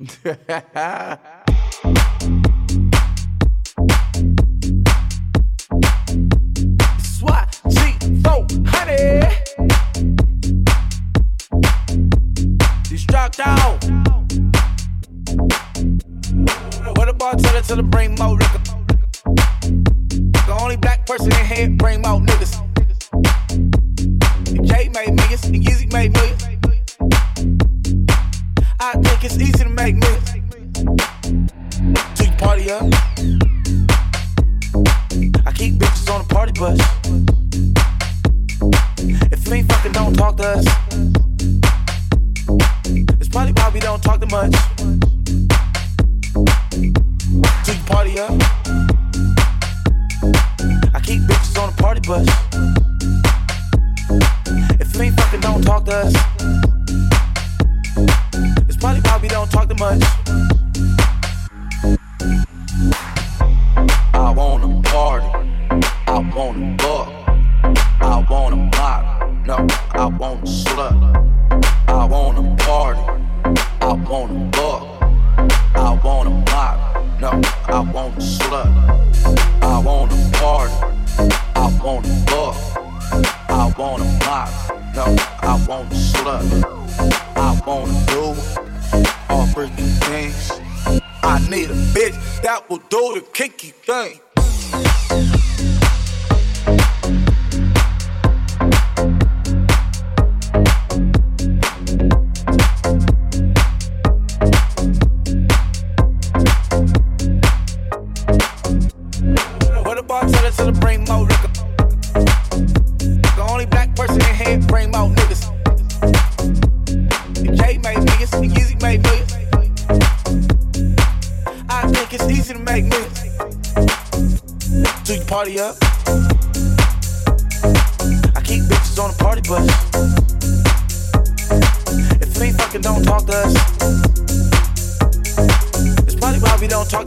SWAT G400. Destruct out. What the bring more liquor? The only black person in here niggas. Jay made millions, and Yeezy made millions. I think it's easy millions. So you party up. I keep bitches on the party bus. If you ain't fucking, don't talk to us. It's probably why we don't talk too much. So you party up. I keep bitches on the party bus. If you ain't fucking, don't talk to us. We don't talk too much. Will do the kinky thing.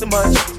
Too much.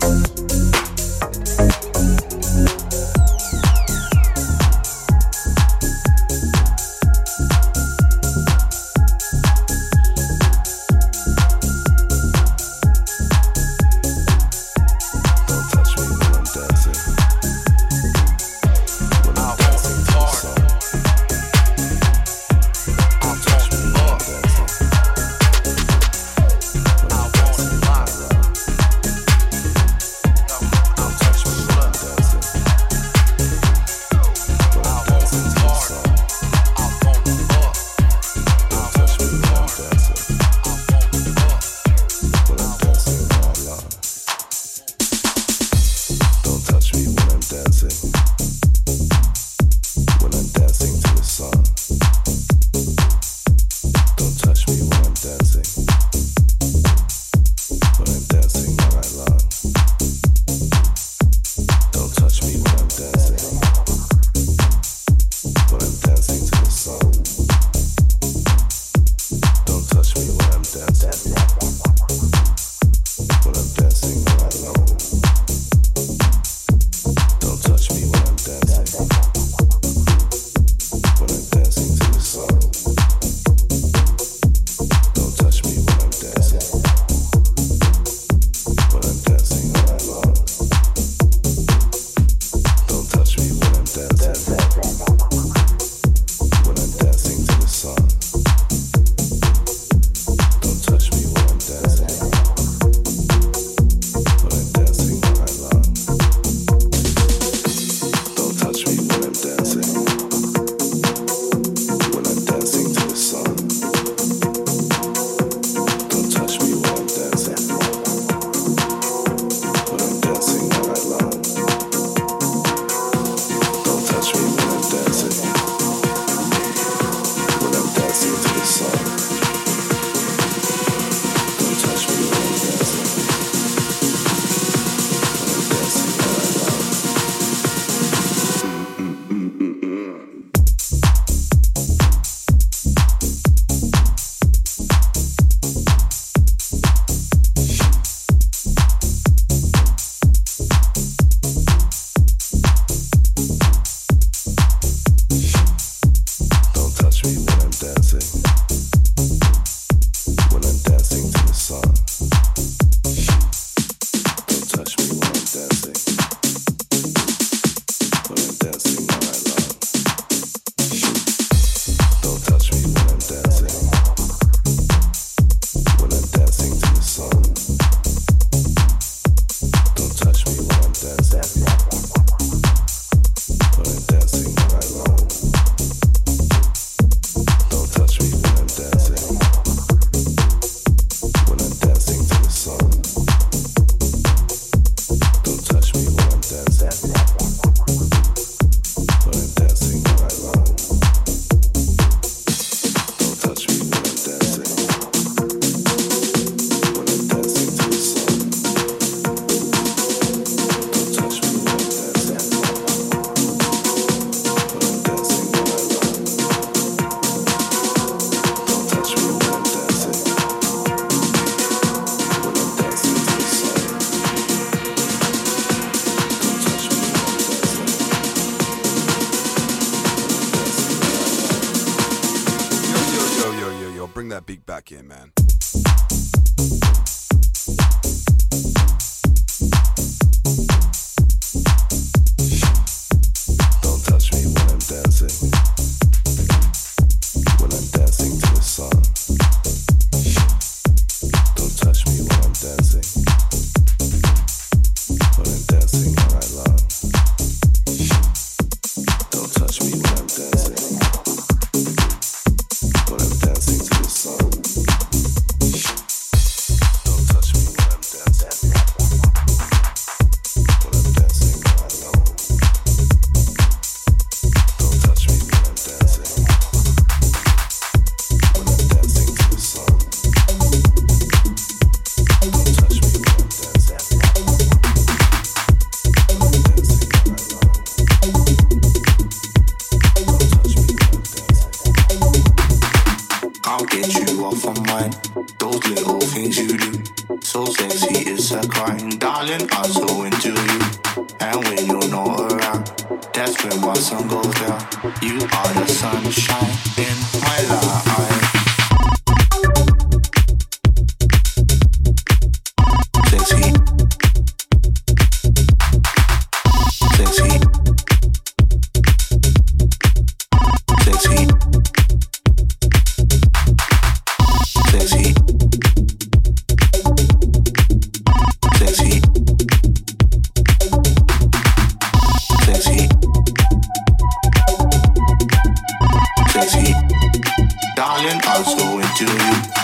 do you?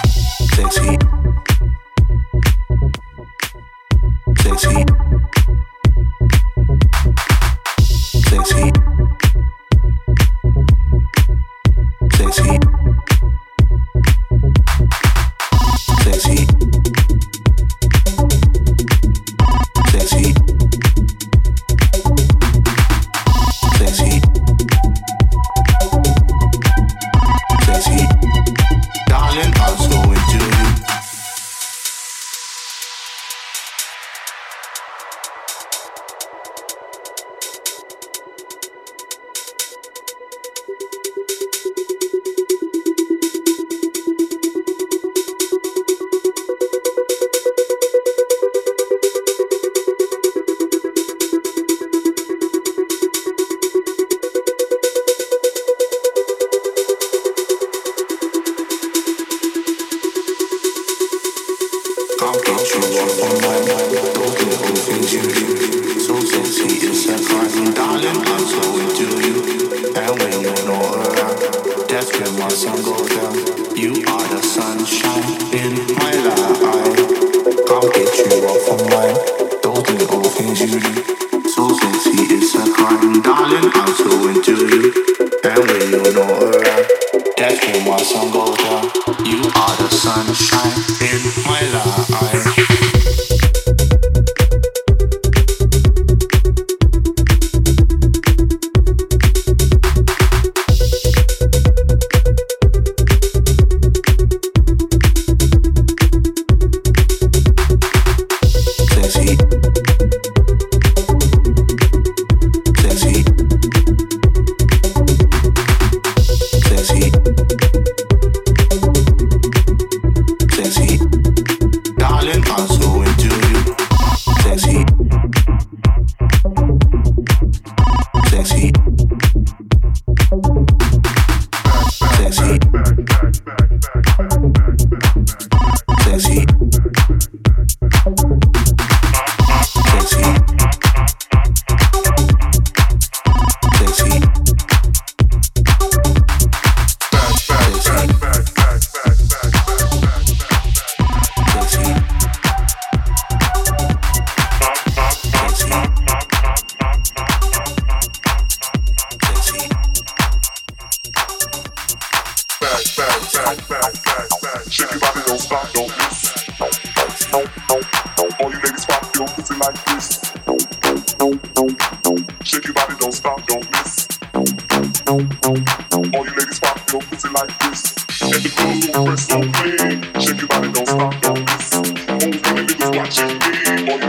Sunshine.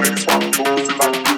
Back, back, back.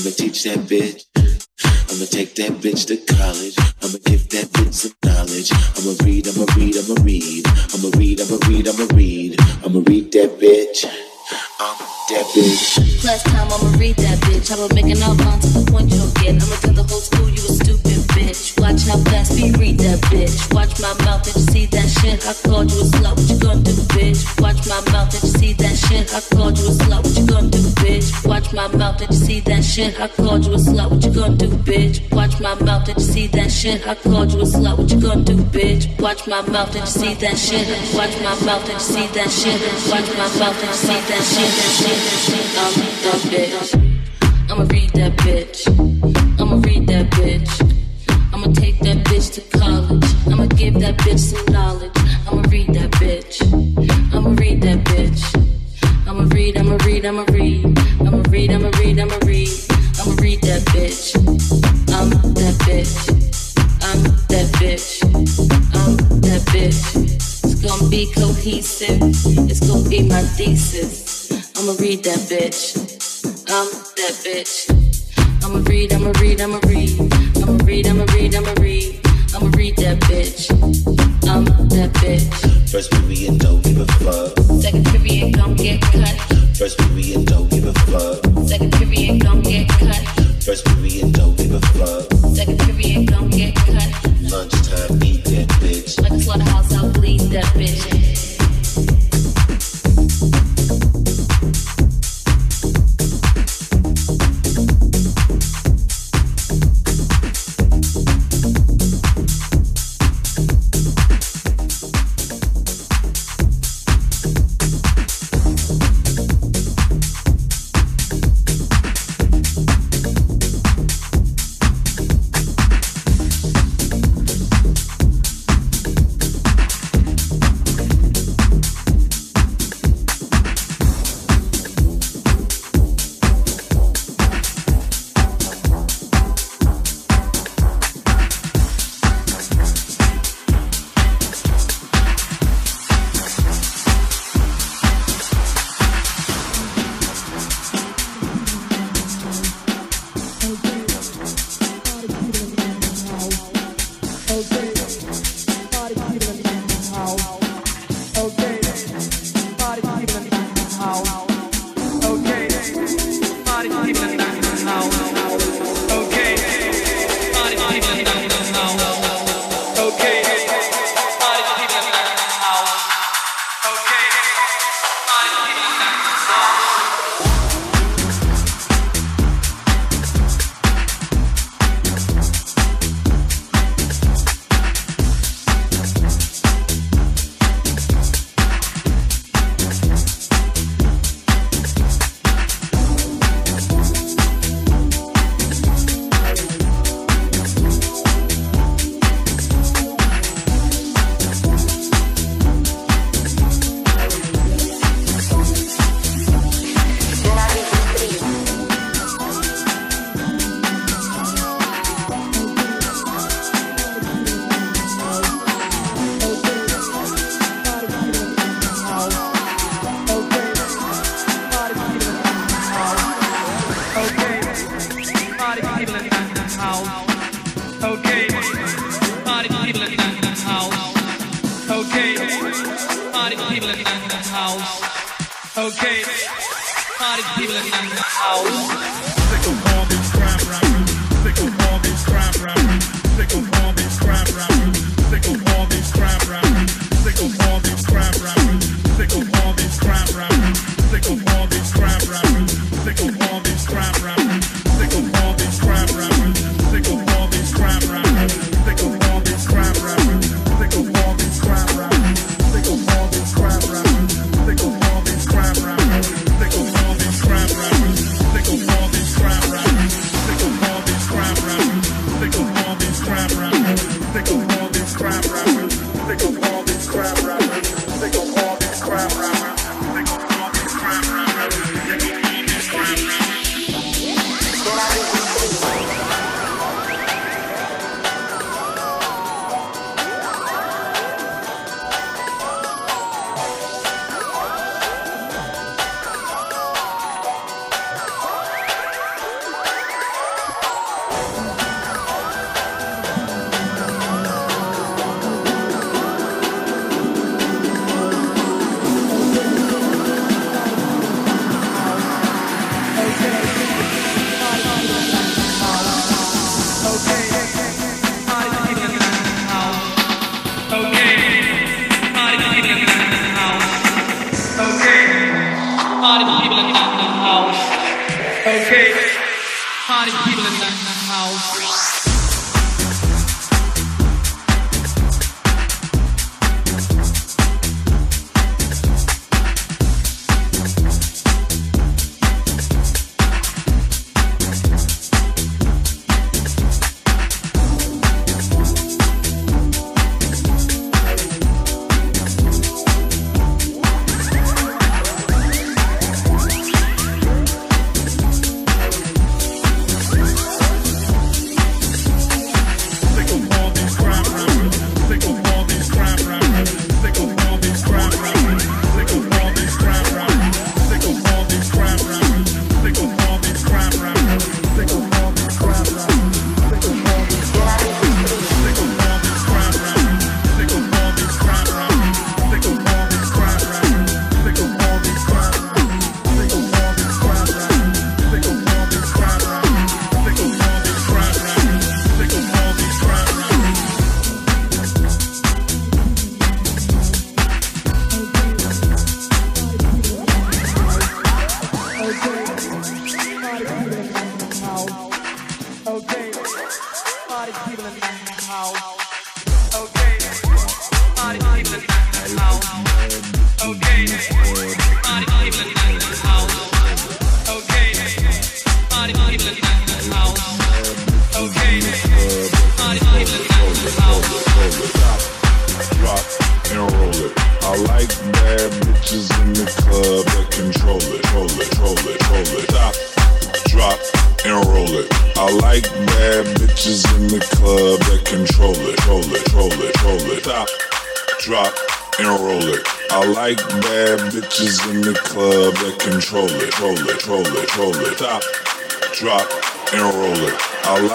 I'ma teach that bitch. I'ma take that bitch to college. I'ma give that bitch some knowledge. I'ma read, I'ma read, I'ma read. I'ma read, I'ma read, I'ma read. I'ma read that bitch. I'm that bitch. Class time, I'ma read that bitch. I'ma make an outline to the point you don't get. I'ma tell the whole school you a stupid bitch. Watch how fast we read that bitch. Watch my mouth and you see that shit. I called you a slut, what you gonna do, bitch? Watch my mouth and you see that shit. I called you a slut, what you gonna do, bitch? Watch my mouth, did you see that shit? I called you a slut, what you gonna do, bitch? Watch my mouth, did you see that shit? I called you a slut, what you gonna do, bitch? Watch my mouth, did you see that shit? Watch my mouth, did you see that shit? Watch my mouth, did you see that shit? I'ma read that bitch. I'ma read that bitch. I'ma take that bitch to college. I'ma give that bitch some knowledge. I'ma read that bitch. I'ma read that bitch. I'ma read, I'ma read, I'ma read. I'ma read, I'ma read, I'ma read. I'ma read that bitch. I'm that bitch. I'm that bitch. I'm that bitch. It's gonna be cohesive. It's gonna be my thesis. I'ma read that bitch. I'm that bitch. I'ma read, I'ma read, I'ma read. I'ma read, I'ma read, I'ma read. I'ma read that bitch. I'm that bitch. First period, don't give a fuck. Period, gon' get cut. First period, don't give a fuck. Second period, gon' get cut. First period, don't give a fuck. Second period, gon' get cut. Lunchtime, eat that bitch. Like a slaughterhouse, I'll bleed that bitch.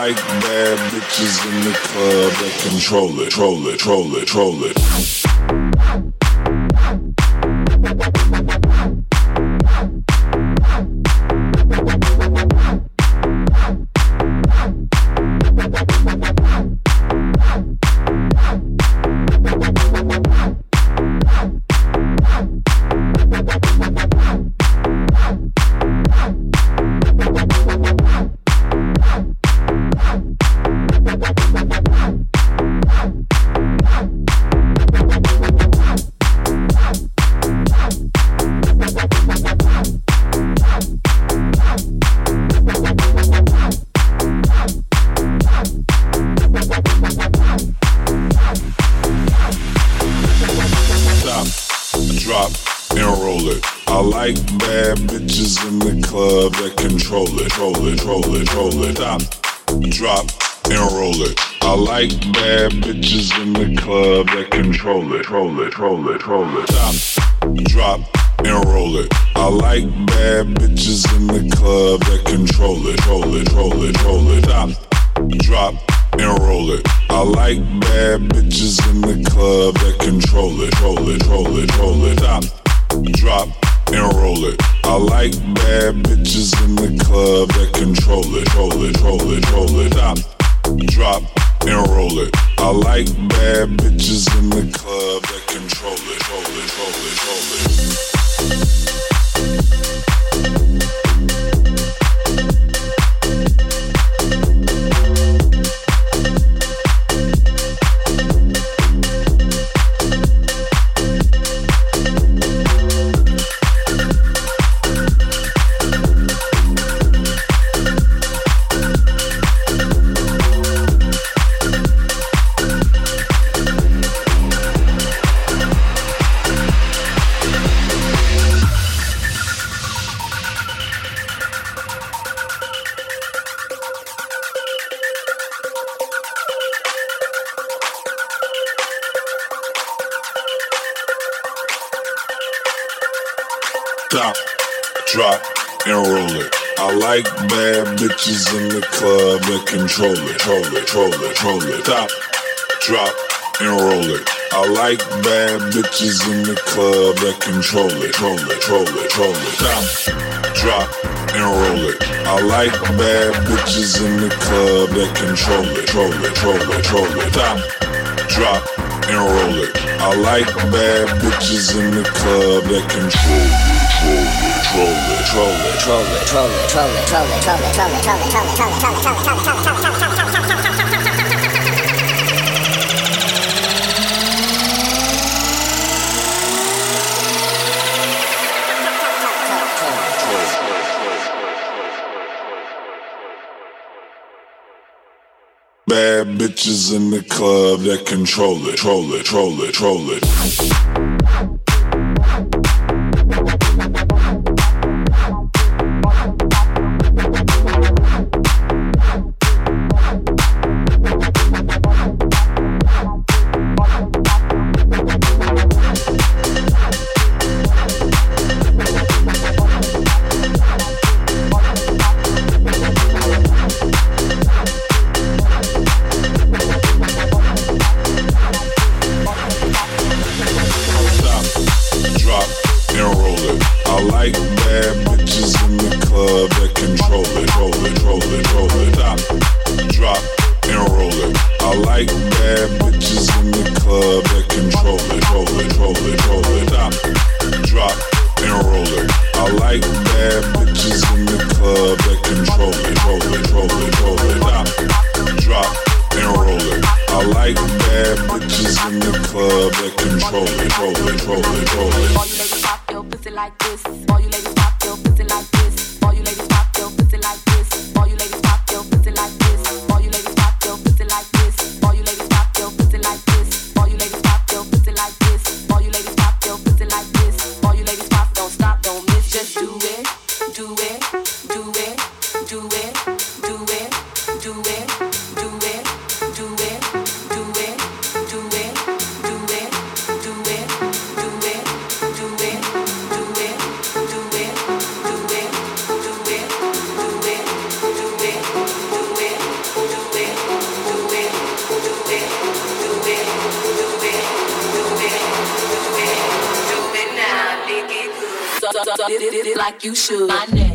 like bad bitches in the club that control it, troll it, troll it, troll it. roll it, roll it, roll it. Stop, drop, and roll it. I like bad bitches in the club that control it, roll it, roll it, roll it. Stop, drop, and roll it. I like bad bitches in the club that control it, roll it, roll it, roll it. Stop, drop, and roll it. I like bad bitches in the club that control it, roll it, roll it, roll it. Stop, drop and roll it. I like bad bitches in the club that control it. Roll it, roll it, roll it. Control it, roll it, roll it, roll it. Stop, drop, and roll it. I like bad bitches in the club that control it, roll it, roll it, roll it. Stop, drop, and roll it. I like bad bitches in the club that control it, roll it, roll it, roll it. Stop, drop, and roll it. I like bad bitches in the club that control it, roll it. Troll it, troll it, troll it, troll it, troll it, troll it, troll it, troll it, troll it, troll it, troll it, troll it, troll it, troll it, troll it, troll it, troll it, troll it, troll it, troll it, Bad bitches in the club that control it, troll it, troll it, troll it. Like you should. My neck.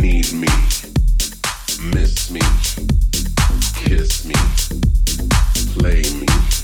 need me, miss me, kiss me, play me.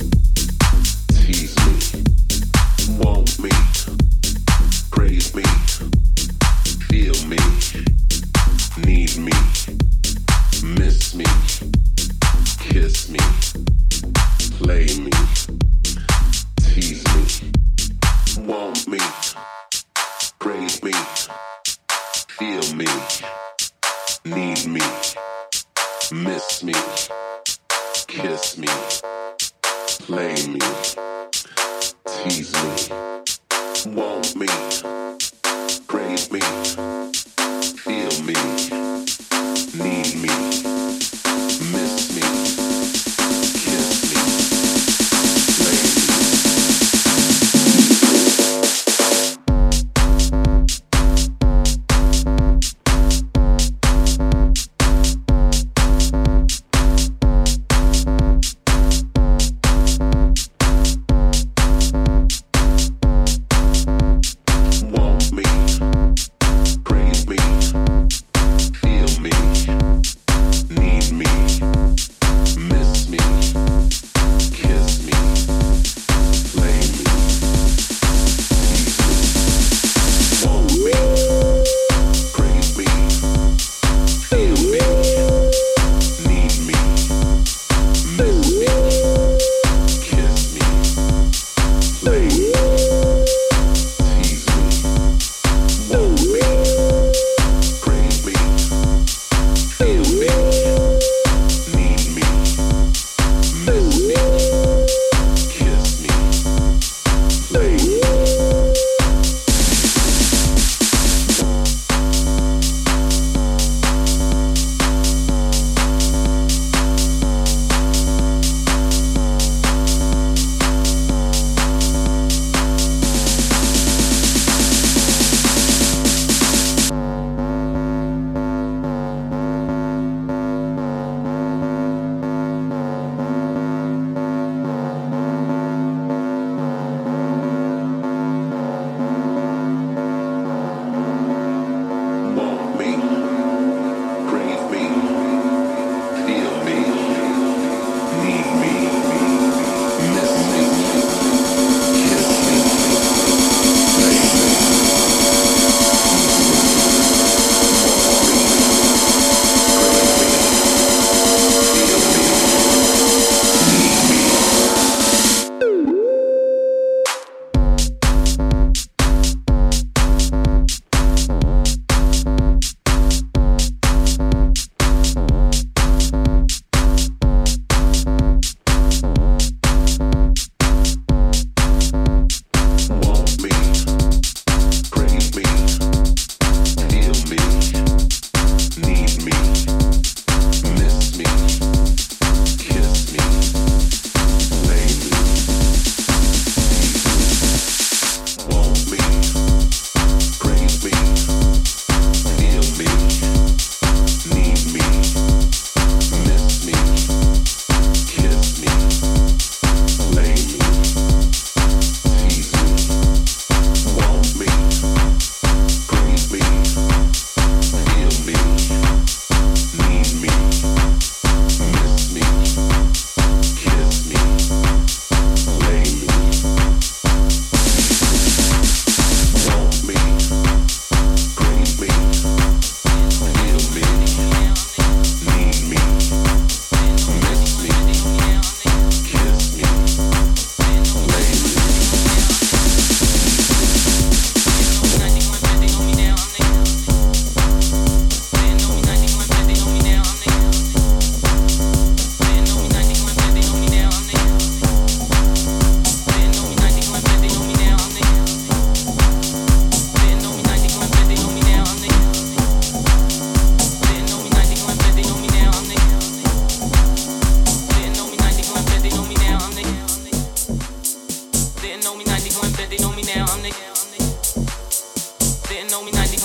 Didn't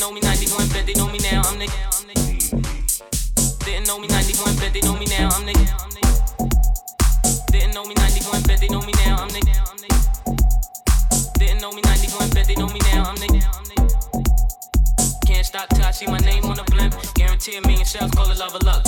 know me 90 going they know me now. I'm the. Didn't know me 90 going they know me now. I'm the. Didn't know me 90 going they know me now. I'm the. Didn't know me 90 going they know me now. I'm the. Can't stop I see my name on the blimp. Guarantee a million shells, call it love or luck.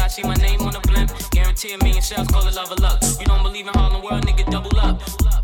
I see my name on a blimp. Guarantee a million shells, call it love or luck. You don't believe in Harlem World, nigga, double up.